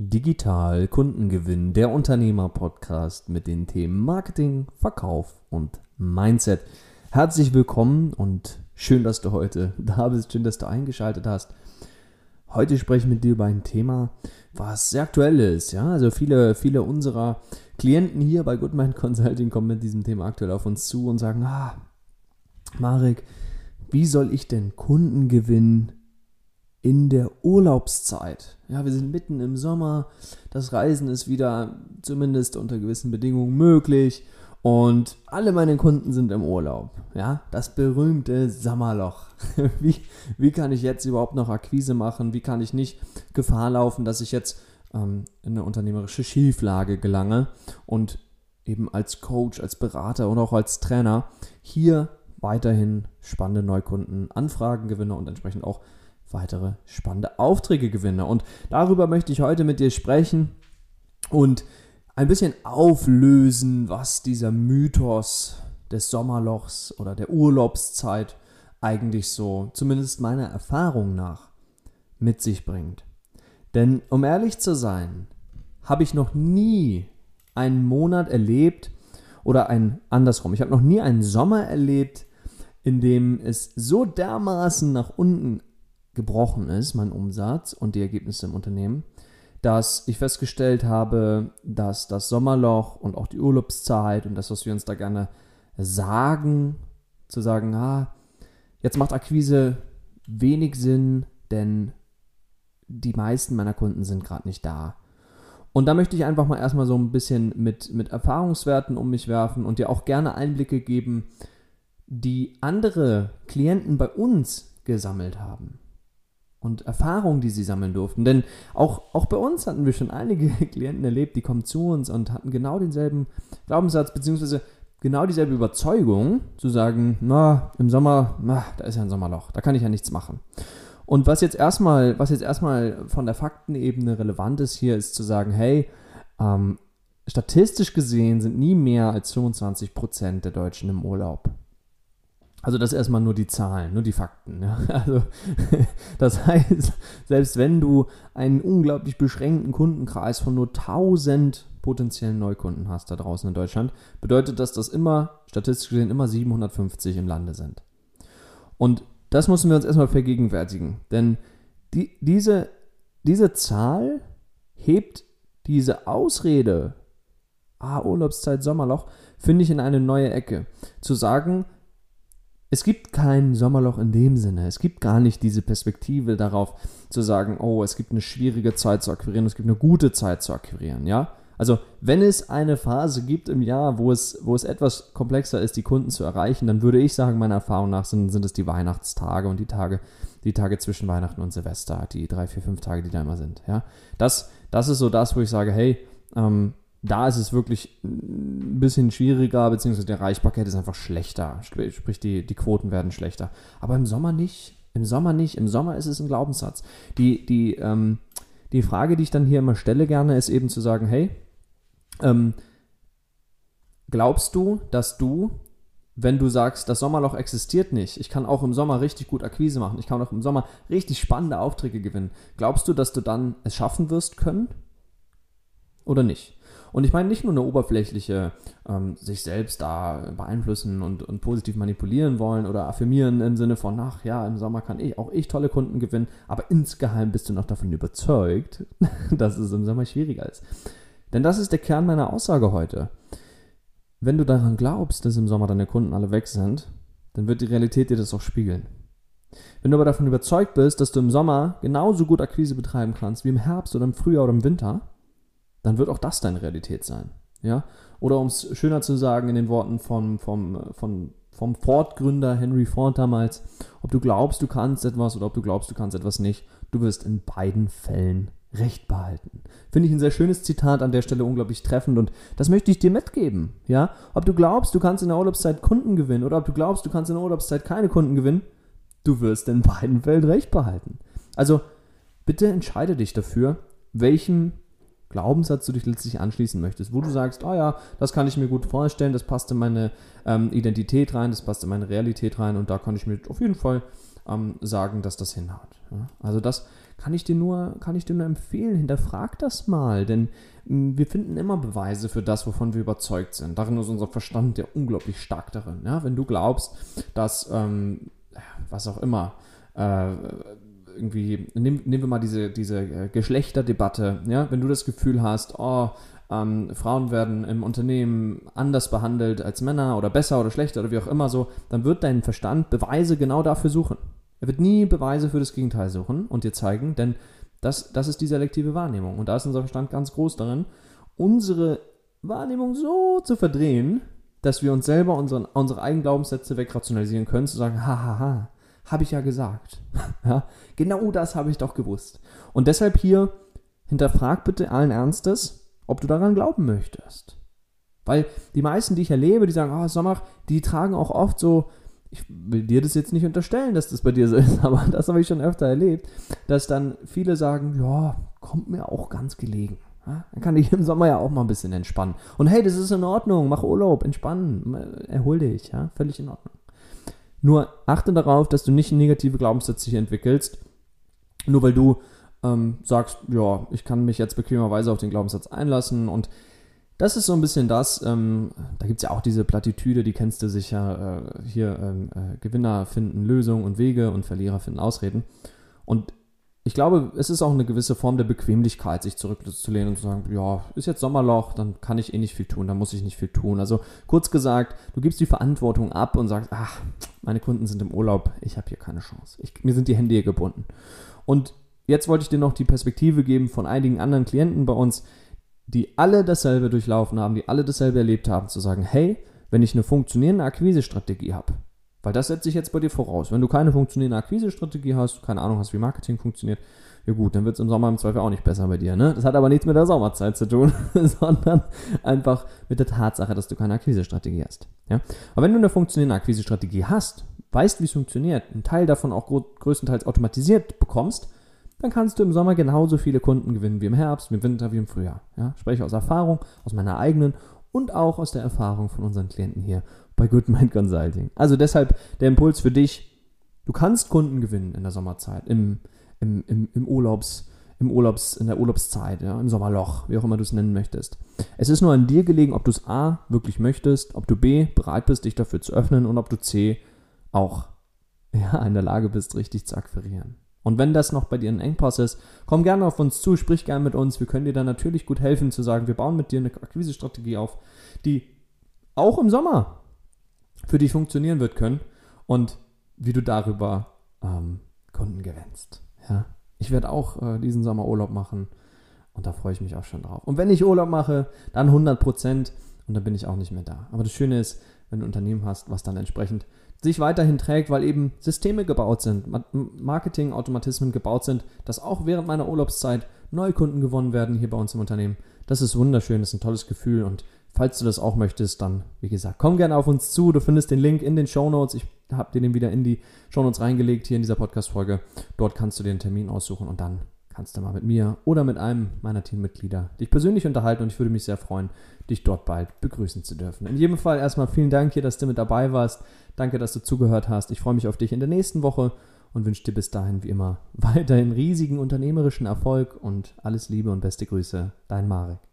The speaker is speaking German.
Digital Kundengewinn, der Unternehmer-Podcast mit den Themen Marketing, Verkauf und Mindset. Herzlich willkommen und schön, dass du heute da bist, schön, dass du eingeschaltet hast. Heute spreche ich mit dir über ein Thema, was sehr aktuell ist. Ja, also viele, viele unserer Klienten hier bei Goodmind Consulting kommen mit diesem Thema aktuell auf uns zu und sagen: Ah, Marek, wie soll ich denn Kunden gewinnen in der Urlaubszeit. Ja, wir sind mitten im Sommer, das Reisen ist wieder zumindest unter gewissen Bedingungen möglich und alle meine Kunden sind im Urlaub. Ja, das berühmte Sommerloch. Wie, wie kann ich jetzt überhaupt noch Akquise machen? Wie kann ich nicht Gefahr laufen, dass ich jetzt ähm, in eine unternehmerische Schieflage gelange und eben als Coach, als Berater und auch als Trainer hier weiterhin spannende Neukunden Anfragen gewinne und entsprechend auch weitere spannende Aufträge gewinne. Und darüber möchte ich heute mit dir sprechen und ein bisschen auflösen, was dieser Mythos des Sommerlochs oder der Urlaubszeit eigentlich so, zumindest meiner Erfahrung nach, mit sich bringt. Denn um ehrlich zu sein, habe ich noch nie einen Monat erlebt oder ein andersrum. Ich habe noch nie einen Sommer erlebt, in dem es so dermaßen nach unten gebrochen ist, mein Umsatz und die Ergebnisse im Unternehmen, dass ich festgestellt habe, dass das Sommerloch und auch die Urlaubszeit und das, was wir uns da gerne sagen, zu sagen, ah, jetzt macht Akquise wenig Sinn, denn die meisten meiner Kunden sind gerade nicht da. Und da möchte ich einfach mal erstmal so ein bisschen mit, mit Erfahrungswerten um mich werfen und dir auch gerne Einblicke geben, die andere Klienten bei uns gesammelt haben und Erfahrungen, die sie sammeln durften. Denn auch, auch bei uns hatten wir schon einige Klienten erlebt, die kommen zu uns und hatten genau denselben Glaubenssatz, beziehungsweise genau dieselbe Überzeugung, zu sagen, na, im Sommer, na, da ist ja ein Sommerloch, da kann ich ja nichts machen. Und was jetzt erstmal, was jetzt erstmal von der Faktenebene relevant ist hier, ist zu sagen, hey, ähm, statistisch gesehen sind nie mehr als 25 Prozent der Deutschen im Urlaub. Also das erstmal nur die Zahlen, nur die Fakten. Ja? Also das heißt, selbst wenn du einen unglaublich beschränkten Kundenkreis von nur 1000 potenziellen Neukunden hast da draußen in Deutschland, bedeutet das, dass immer, statistisch gesehen, immer 750 im Lande sind. Und das müssen wir uns erstmal vergegenwärtigen, denn die, diese, diese Zahl hebt diese Ausrede, ah, Urlaubszeit, Sommerloch, finde ich in eine neue Ecke. Zu sagen, es gibt kein Sommerloch in dem Sinne. Es gibt gar nicht diese Perspektive darauf zu sagen, oh, es gibt eine schwierige Zeit zu akquirieren, es gibt eine gute Zeit zu akquirieren, ja? Also, wenn es eine Phase gibt im Jahr, wo es, wo es etwas komplexer ist, die Kunden zu erreichen, dann würde ich sagen, meiner Erfahrung nach sind, sind es die Weihnachtstage und die Tage, die Tage zwischen Weihnachten und Silvester, die drei, vier, fünf Tage, die da immer sind, ja? Das, das ist so das, wo ich sage, hey, ähm, da ist es wirklich ein bisschen schwieriger, beziehungsweise die Erreichbarkeit ist einfach schlechter. Sprich, die, die Quoten werden schlechter. Aber im Sommer nicht. Im Sommer nicht. Im Sommer ist es ein Glaubenssatz. Die, die, ähm, die Frage, die ich dann hier immer stelle gerne, ist eben zu sagen, hey, ähm, glaubst du, dass du, wenn du sagst, das Sommerloch existiert nicht, ich kann auch im Sommer richtig gut Akquise machen, ich kann auch im Sommer richtig spannende Aufträge gewinnen, glaubst du, dass du dann es schaffen wirst können? Oder nicht? Und ich meine nicht nur eine oberflächliche, ähm, sich selbst da beeinflussen und, und positiv manipulieren wollen oder affirmieren im Sinne von, ach ja, im Sommer kann ich, auch ich tolle Kunden gewinnen, aber insgeheim bist du noch davon überzeugt, dass es im Sommer schwieriger ist. Denn das ist der Kern meiner Aussage heute. Wenn du daran glaubst, dass im Sommer deine Kunden alle weg sind, dann wird die Realität dir das auch spiegeln. Wenn du aber davon überzeugt bist, dass du im Sommer genauso gut Akquise betreiben kannst wie im Herbst oder im Frühjahr oder im Winter, dann wird auch das deine Realität sein. Ja? Oder um es schöner zu sagen in den Worten vom, vom, vom, vom Ford-Gründer Henry Ford damals, ob du glaubst, du kannst etwas oder ob du glaubst, du kannst etwas nicht, du wirst in beiden Fällen Recht behalten. Finde ich ein sehr schönes Zitat an der Stelle unglaublich treffend und das möchte ich dir mitgeben. Ja? Ob du glaubst, du kannst in der Urlaubszeit Kunden gewinnen oder ob du glaubst, du kannst in der Urlaubszeit keine Kunden gewinnen, du wirst in beiden Fällen Recht behalten. Also bitte entscheide dich dafür, welchem Glaubenssatz du dich letztlich anschließen möchtest, wo du sagst, oh ja, das kann ich mir gut vorstellen, das passt in meine ähm, Identität rein, das passt in meine Realität rein und da kann ich mir auf jeden Fall ähm, sagen, dass das hinhaut. Ja? Also das kann ich dir nur, kann ich dir nur empfehlen, hinterfrag das mal, denn mh, wir finden immer Beweise für das, wovon wir überzeugt sind. Darin ist unser Verstand ja unglaublich stark darin. Ja? Wenn du glaubst, dass, ähm, was auch immer, äh, irgendwie, nehmen, wir mal diese, diese äh, Geschlechterdebatte, ja, wenn du das Gefühl hast, oh, ähm, Frauen werden im Unternehmen anders behandelt als Männer oder besser oder schlechter oder wie auch immer so, dann wird dein Verstand Beweise genau dafür suchen. Er wird nie Beweise für das Gegenteil suchen und dir zeigen, denn das, das ist die selektive Wahrnehmung. Und da ist unser Verstand ganz groß darin, unsere Wahrnehmung so zu verdrehen, dass wir uns selber unseren, unsere eigenen Glaubenssätze wegrationalisieren können, zu sagen, hahaha, habe ich ja gesagt. ja, genau das habe ich doch gewusst. Und deshalb hier, hinterfrag bitte allen Ernstes, ob du daran glauben möchtest. Weil die meisten, die ich erlebe, die sagen, oh, Sommer, die tragen auch oft so, ich will dir das jetzt nicht unterstellen, dass das bei dir so ist, aber das habe ich schon öfter erlebt, dass dann viele sagen, ja, kommt mir auch ganz gelegen. Ja, dann kann ich im Sommer ja auch mal ein bisschen entspannen. Und hey, das ist in Ordnung, mach Urlaub, entspannen, erhol dich, ja, völlig in Ordnung. Nur achte darauf, dass du nicht negative Glaubenssätze hier entwickelst, nur weil du ähm, sagst, ja, ich kann mich jetzt bequemerweise auf den Glaubenssatz einlassen und das ist so ein bisschen das, ähm, da gibt es ja auch diese Plattitüde, die kennst du sicher, äh, hier ähm, äh, Gewinner finden Lösungen und Wege und Verlierer finden Ausreden. Und ich glaube, es ist auch eine gewisse Form der Bequemlichkeit, sich zurückzulehnen und zu sagen, ja, ist jetzt Sommerloch, dann kann ich eh nicht viel tun, dann muss ich nicht viel tun. Also kurz gesagt, du gibst die Verantwortung ab und sagst, ach, meine Kunden sind im Urlaub, ich habe hier keine Chance. Ich, mir sind die Hände hier gebunden. Und Jetzt wollte ich dir noch die Perspektive geben von einigen anderen Klienten bei uns, die alle dasselbe durchlaufen haben, die alle dasselbe erlebt haben, zu sagen, hey, wenn ich eine funktionierende Akquisestrategie habe, weil das setze ich jetzt bei dir voraus. Wenn du keine funktionierende Akquisestrategie hast, keine Ahnung hast, wie Marketing funktioniert, ja gut, dann wird es im Sommer im Zweifel auch nicht besser bei dir. Ne? Das hat aber nichts mit der Sommerzeit zu tun, sondern einfach mit der Tatsache, dass du keine Akquisestrategie hast. Ja? Aber wenn du eine funktionierende Akquisestrategie hast, weißt, wie es funktioniert, einen Teil davon auch größtenteils automatisiert bekommst, dann kannst du im Sommer genauso viele Kunden gewinnen wie im Herbst, wie im Winter, wie im Frühjahr. Ja? Spreche aus Erfahrung, aus meiner eigenen und auch aus der Erfahrung von unseren Klienten hier bei Goodmind Consulting. Also deshalb der Impuls für dich, du kannst Kunden gewinnen in der Sommerzeit, im, im, im, im Urlaubs, im Urlaubs, in der Urlaubszeit, ja, im Sommerloch, wie auch immer du es nennen möchtest. Es ist nur an dir gelegen, ob du es A wirklich möchtest, ob du B bereit bist, dich dafür zu öffnen und ob du C auch ja, in der Lage bist, richtig zu akquirieren. Und wenn das noch bei dir ein Engpass ist, komm gerne auf uns zu, sprich gerne mit uns. Wir können dir dann natürlich gut helfen zu sagen, wir bauen mit dir eine Akquisestrategie auf, die auch im Sommer für dich funktionieren wird können und wie du darüber ähm, Kunden gewinnst. Ja? Ich werde auch äh, diesen Sommer Urlaub machen und da freue ich mich auch schon drauf. Und wenn ich Urlaub mache, dann 100 Prozent und dann bin ich auch nicht mehr da. Aber das Schöne ist, wenn du ein Unternehmen hast, was dann entsprechend sich weiterhin trägt, weil eben Systeme gebaut sind, Marketing-Automatismen gebaut sind, dass auch während meiner Urlaubszeit neue Kunden gewonnen werden hier bei uns im Unternehmen. Das ist wunderschön, das ist ein tolles Gefühl und falls du das auch möchtest, dann, wie gesagt, komm gerne auf uns zu. Du findest den Link in den Show Notes. Ich habe dir den wieder in die Show Notes reingelegt hier in dieser Podcast-Folge. Dort kannst du dir einen Termin aussuchen und dann kannst du mal mit mir oder mit einem meiner Teammitglieder dich persönlich unterhalten und ich würde mich sehr freuen, dich dort bald begrüßen zu dürfen. In jedem Fall erstmal vielen Dank hier, dass du mit dabei warst. Danke, dass du zugehört hast. Ich freue mich auf dich in der nächsten Woche und wünsche dir bis dahin wie immer weiterhin riesigen unternehmerischen Erfolg und alles Liebe und beste Grüße, dein Marek.